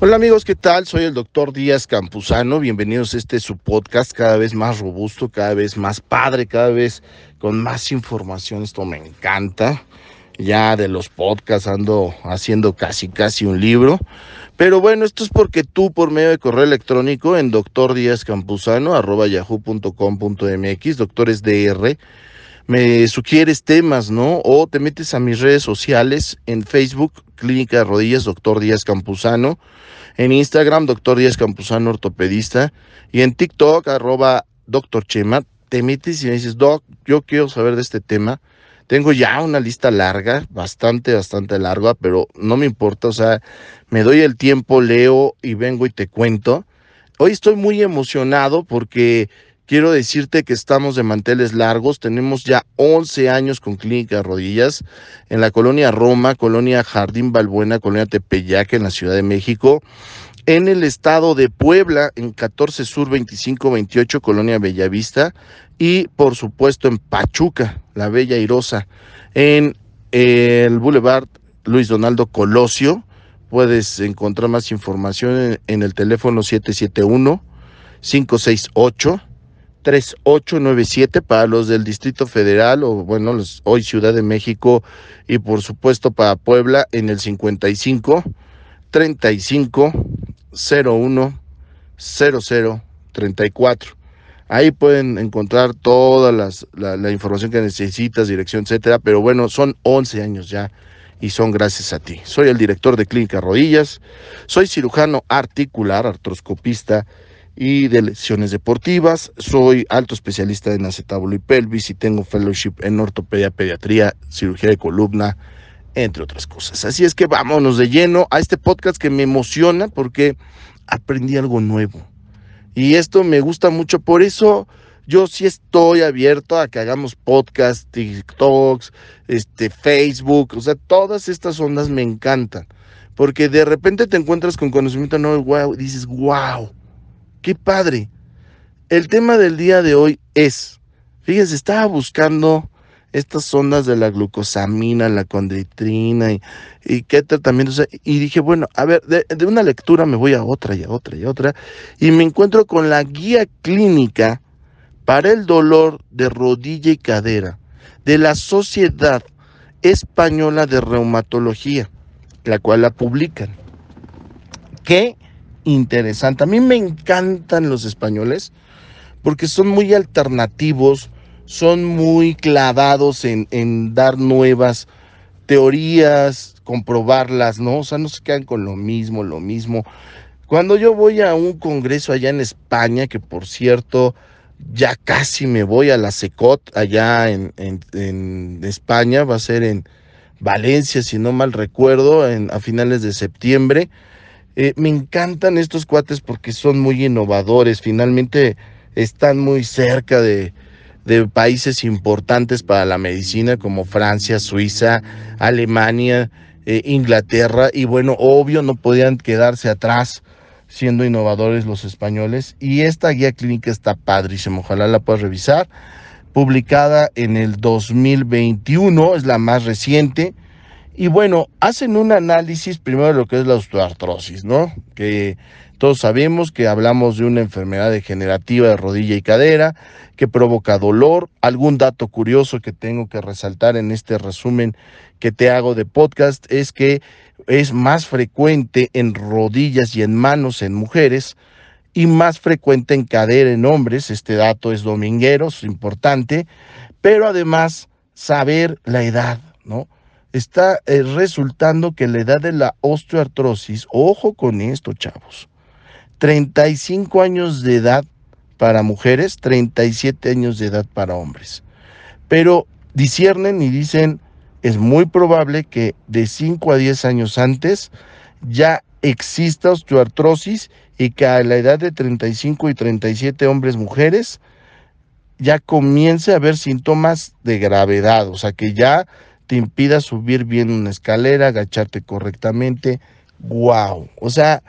Hola amigos, ¿qué tal? Soy el doctor Díaz Campuzano. Bienvenidos a este su podcast cada vez más robusto, cada vez más padre, cada vez con más información. Esto me encanta. Ya de los podcasts ando haciendo casi casi un libro. Pero bueno, esto es porque tú por medio de correo electrónico en doctor arroba yahoo.com.mx, doctores DR, me sugieres temas, ¿no? O te metes a mis redes sociales en Facebook, Clínica de Rodillas, doctor Díaz Campuzano en Instagram, doctor Díaz Campuzano, ortopedista, y en TikTok, arroba doctor Chema, te metes y me dices, doc, yo quiero saber de este tema. Tengo ya una lista larga, bastante, bastante larga, pero no me importa, o sea, me doy el tiempo, leo y vengo y te cuento. Hoy estoy muy emocionado porque Quiero decirte que estamos de manteles largos, tenemos ya 11 años con Clínica Rodillas en la colonia Roma, colonia Jardín Balbuena, colonia Tepeyac en la Ciudad de México, en el estado de Puebla, en 14 Sur 2528, colonia Bellavista, y por supuesto en Pachuca, la Bella Irosa, en el Boulevard Luis Donaldo Colosio. Puedes encontrar más información en, el teléfono 771 568 3897 para los del Distrito Federal o bueno, los, hoy Ciudad de México y por supuesto para Puebla en el 55 35 01 00 34. Ahí pueden encontrar toda la, la, información que necesitas, dirección, etcétera. Pero bueno, son 11 años ya y son gracias a ti. Soy el director de Clínica Rodillas, soy cirujano articular, artroscopista y de lesiones deportivas. Soy alto especialista en acetábulo y pelvis y tengo fellowship en ortopedia, pediatría, cirugía de columna, entre otras cosas. Así es que vámonos de lleno a este podcast que me emociona porque aprendí algo nuevo. Y esto me gusta mucho, por eso yo sí estoy abierto a que hagamos podcasts, TikToks, este, Facebook, o sea, todas estas ondas me encantan. Porque de repente te encuentras con conocimiento nuevo, wow, dices, wow, Qué padre. El tema del día de hoy es, fíjense, estaba buscando estas ondas de la glucosamina, la condritrina y, qué tratamientos. Y dije, bueno, a ver, de, una lectura me voy a otra y a otra y a otra. Y me encuentro con la guía clínica para el dolor de rodilla y cadera de la Sociedad Española de Reumatología, la cual la publican. ¿Qué? Interesante. A mí me encantan los españoles porque son muy alternativos, son muy clavados en, en dar nuevas teorías, comprobarlas, ¿no? O sea, no se quedan con lo mismo, lo mismo. Cuando yo voy a un congreso allá en España, que por cierto, ya casi me voy a la SECOT allá en, en, España, va a ser en Valencia, si no mal recuerdo, en, a finales de septiembre. Eh, me encantan estos cuates porque son muy innovadores, finalmente están muy cerca de, países importantes para la medicina como Francia, Suiza, Alemania, eh, Inglaterra. Y bueno, obvio no podían quedarse atrás siendo innovadores los españoles. Y esta guía clínica está padrísima, ojalá la puedas revisar, publicada en el 2021, es la más reciente y bueno, hacen un análisis primero de lo que es la osteoartrosis, ¿no? Que todos sabemos que hablamos de una enfermedad degenerativa de rodilla y cadera que provoca dolor. Algún dato curioso que tengo que resaltar en este resumen que te hago de podcast es que es más frecuente en rodillas y en manos en mujeres y más frecuente en cadera en hombres. Este dato es dominguero, es importante, pero además saber la edad, ¿no? Está eh, resultando que la edad de la osteoartrosis, ojo con esto, chavos, 35 años de edad para mujeres, 37 años de edad para hombres. Pero disciernen y dicen, es muy probable que de 5 a 10 años antes ya exista osteoartrosis y que a la edad de 35 y 37 hombres, mujeres, ya comience a haber síntomas de gravedad, o sea que ya te impida subir bien una escalera, agacharte correctamente. ¡Wow! O sea,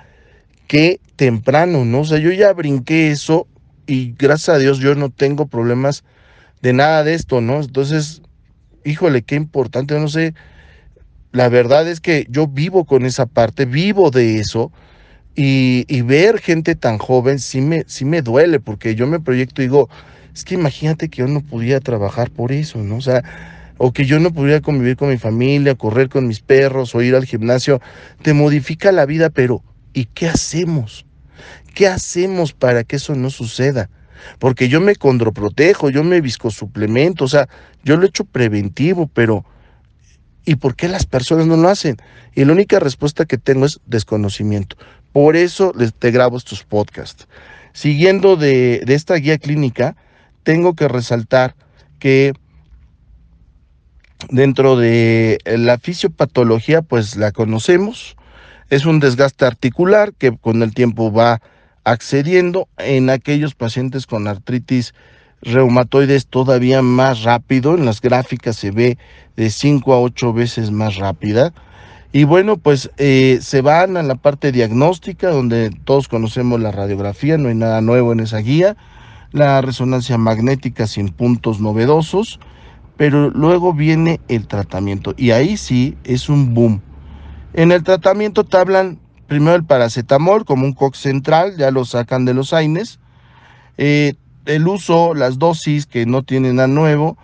qué temprano, ¿no? O sea, yo ya brinqué eso y gracias a Dios yo no tengo problemas de nada de esto, ¿no? Entonces, híjole, qué importante, no sé, la verdad es que yo vivo con esa parte, vivo de eso, y, y, ver gente tan joven sí me, sí me duele, porque yo me proyecto y digo, es que imagínate que yo no pudiera trabajar por eso, ¿no? O sea, o que yo no pudiera convivir con mi familia, correr con mis perros o ir al gimnasio, te modifica la vida, pero ¿y qué hacemos? ¿Qué hacemos para que eso no suceda? Porque yo me condroprotejo, yo me viscosuplemento, o sea, yo lo he hecho preventivo, pero ¿y por qué las personas no lo hacen? Y la única respuesta que tengo es desconocimiento. Por eso te grabo estos podcasts. Siguiendo de, de esta guía clínica, tengo que resaltar que dentro de la fisiopatología, pues la conocemos, es un desgaste articular que con el tiempo va accediendo en aquellos pacientes con artritis reumatoides todavía más rápido, en las gráficas se ve de 5 a 8 veces más rápida. Y bueno, pues eh, se van a la parte diagnóstica, donde todos conocemos la radiografía, no hay nada nuevo en esa guía, la resonancia magnética sin puntos novedosos, pero luego viene el tratamiento y ahí sí es un boom. En el tratamiento te hablan primero el paracetamol como un COX central, ya lo sacan de los AINES, eh, el uso, las dosis que no tienen nada nuevo,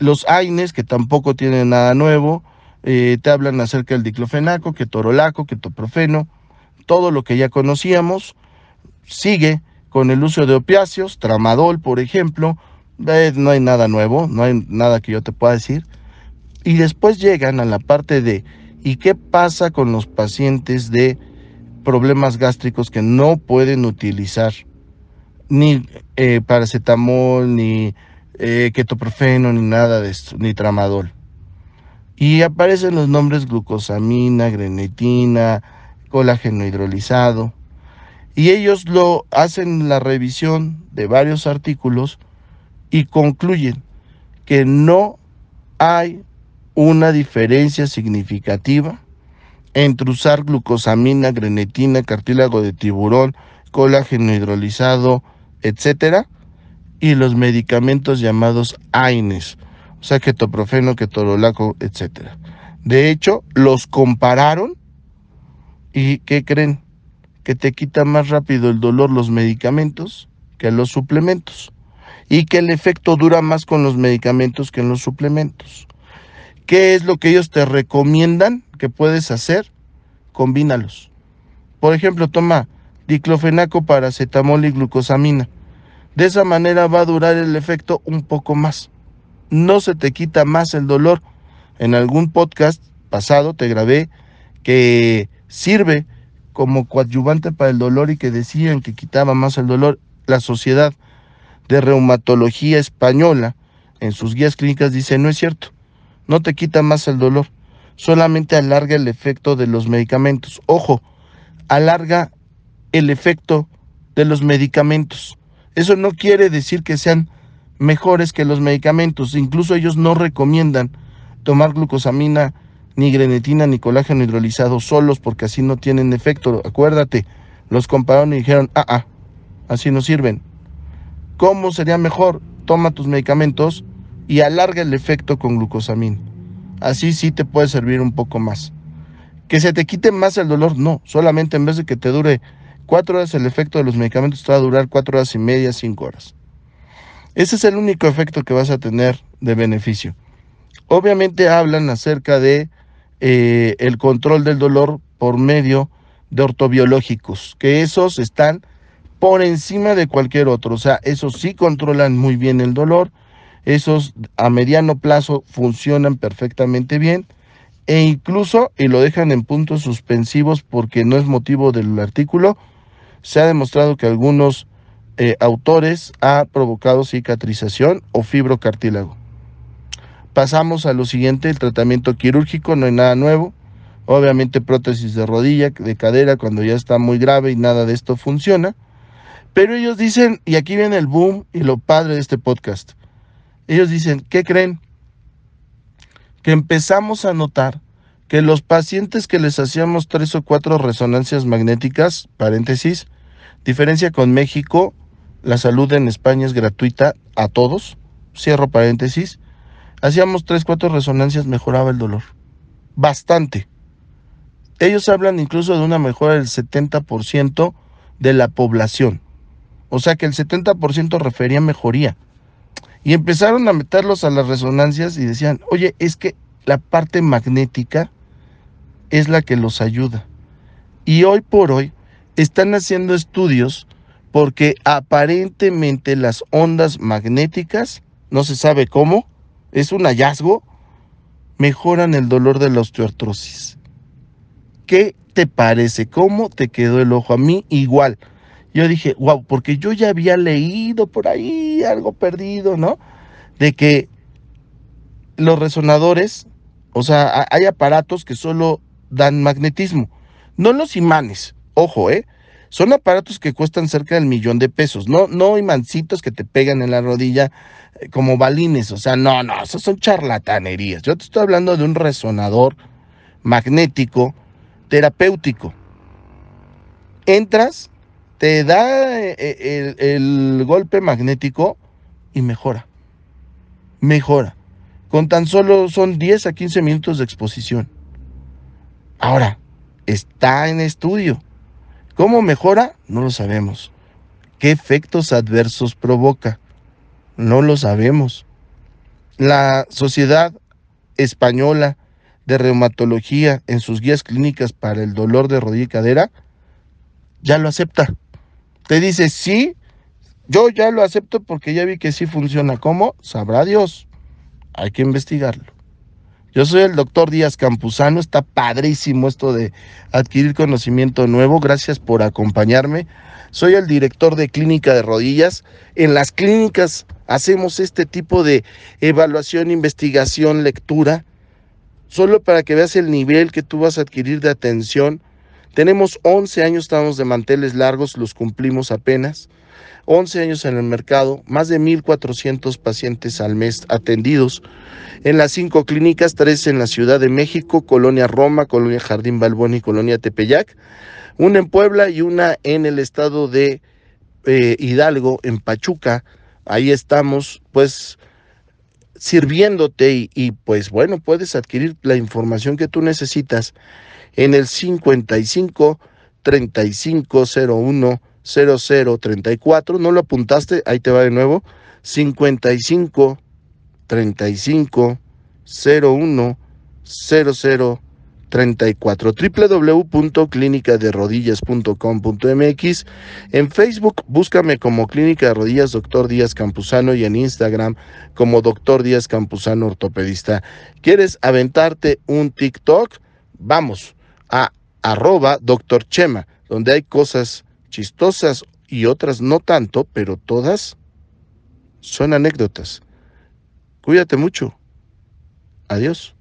los AINES que tampoco tienen nada nuevo, eh, te hablan acerca del diclofenaco, ketorolaco, ketoprofeno, todo lo que ya conocíamos, sigue con el uso de opiáceos, tramadol, por ejemplo, no hay nada nuevo, no hay nada que yo te pueda decir. Y después llegan a la parte de, ¿y qué pasa con los pacientes de problemas gástricos que no pueden utilizar ni eh, paracetamol, ni eh, ketoprofeno, ni nada de esto, ni tramadol? Y aparecen los nombres glucosamina, grenetina, colágeno hidrolizado. Y ellos lo hacen la revisión de varios artículos y concluyen que no hay una diferencia significativa entre usar glucosamina, grenetina, cartílago de tiburón, colágeno hidrolizado, etcétera, y los medicamentos llamados AINES, o sea, ketoprofeno, ketorolaco, etcétera. De hecho, los compararon y ¿qué creen? Que te quita más rápido el dolor los medicamentos que los suplementos y que el efecto dura más con los medicamentos que en los suplementos. ¿Qué es lo que ellos te recomiendan que puedes hacer? Combínalos. Por ejemplo, toma diclofenaco, paracetamol y glucosamina. De esa manera va a durar el efecto un poco más. No se te quita más el dolor. En algún podcast pasado te grabé que sirve como coadyuvante para el dolor y que decían que quitaba más el dolor. La sociedad de Reumatología Española en sus guías clínicas dice, no es cierto, no te quita más el dolor, solamente alarga el efecto de los medicamentos. Ojo, alarga el efecto de los medicamentos. Eso no quiere decir que sean mejores que los medicamentos, incluso ellos no recomiendan tomar glucosamina, ni grenetina, ni colágeno hidrolizado solos porque así no tienen efecto. Acuérdate, los compararon y dijeron, ah, ah, así no sirven. ¿Cómo sería mejor? Toma tus medicamentos y alarga el efecto con glucosamina. Así sí te puede servir un poco más. Que se te quite más el dolor, no. Solamente en vez de que te dure cuatro horas el efecto de los medicamentos, te va a durar cuatro horas y media, cinco horas. Ese es el único efecto que vas a tener de beneficio. Obviamente hablan acerca de eh, el control del dolor por medio de ortobiológicos, que esos están por encima de cualquier otro. O sea, esos sí controlan muy bien el dolor, esos a mediano plazo funcionan perfectamente bien e incluso, y lo dejan en puntos suspensivos porque no es motivo del artículo, se ha demostrado que algunos eh, autores ha provocado cicatrización o fibrocartílago. Pasamos a lo siguiente, el tratamiento quirúrgico, no hay nada nuevo. Obviamente prótesis de rodilla, de cadera, cuando ya está muy grave y nada de esto funciona. Pero ellos dicen, y aquí viene el boom y lo padre de este podcast, ellos dicen, ¿qué creen? Que empezamos a notar que los pacientes que les hacíamos tres o cuatro resonancias magnéticas, paréntesis, diferencia con México, la salud en España es gratuita a todos, cierro paréntesis, hacíamos tres, cuatro resonancias, mejoraba el dolor. Bastante. Ellos hablan incluso de una mejora del 70% de la población. O sea que el 70% refería mejoría. Y empezaron a meterlos a las resonancias y decían, oye, es que la parte magnética es la que los ayuda. Y hoy por hoy están haciendo estudios porque aparentemente las ondas magnéticas, no se sabe cómo, es un hallazgo, mejoran el dolor de la osteoartrosis. ¿Qué te parece? ¿Cómo te quedó el ojo? A mí igual. Yo dije, wow, porque yo ya había leído por ahí algo perdido, ¿no? De que los resonadores, o sea, hay aparatos que solo dan magnetismo, no los imanes, ojo, ¿eh? Son aparatos que cuestan cerca del millón de pesos, no, no imancitos que te pegan en la rodilla eh, como balines, o sea, no, no, esos son charlatanerías. Yo te estoy hablando de un resonador magnético terapéutico. Entras, te da eh, eh, el, golpe magnético y mejora. Mejora. Con tan solo son 10 a 15 minutos de exposición. Ahora, está en estudio. ¿Cómo mejora? No lo sabemos. ¿Qué efectos adversos provoca? No lo sabemos. La Sociedad Española de Reumatología en sus guías clínicas para el dolor de rodilla y cadera ya lo acepta te dice, sí, yo ya lo acepto porque ya vi que sí funciona. ¿Cómo? Sabrá Dios. Hay que investigarlo. Yo soy el doctor Díaz Campuzano. Está padrísimo esto de adquirir conocimiento nuevo. Gracias por acompañarme. Soy el director de clínica de rodillas. En las clínicas hacemos este tipo de evaluación, investigación, lectura, solo para que veas el nivel que tú vas a adquirir de atención tenemos 11 años, estamos de manteles largos, los cumplimos apenas. 11 años en el mercado, más de 1.400 pacientes al mes atendidos en las cinco clínicas, tres en la Ciudad de México, Colonia Roma, Colonia Jardín Balbón y Colonia Tepeyac, una en Puebla y una en el estado de eh, Hidalgo, en Pachuca. Ahí estamos, pues, sirviéndote y, y pues bueno, puedes adquirir la información que tú necesitas en el 55 3501 0034. ¿No lo apuntaste? Ahí te va de nuevo. 55 35 01 0034 www.clinicaderodillas.com.mx En Facebook búscame como Clínica de Rodillas Doctor Díaz Campuzano y en Instagram como Doctor Díaz Campuzano Ortopedista. ¿Quieres aventarte un TikTok? Vamos a arroba doctor Chema, donde hay cosas chistosas y otras no tanto, pero todas son anécdotas. Cuídate mucho. Adiós.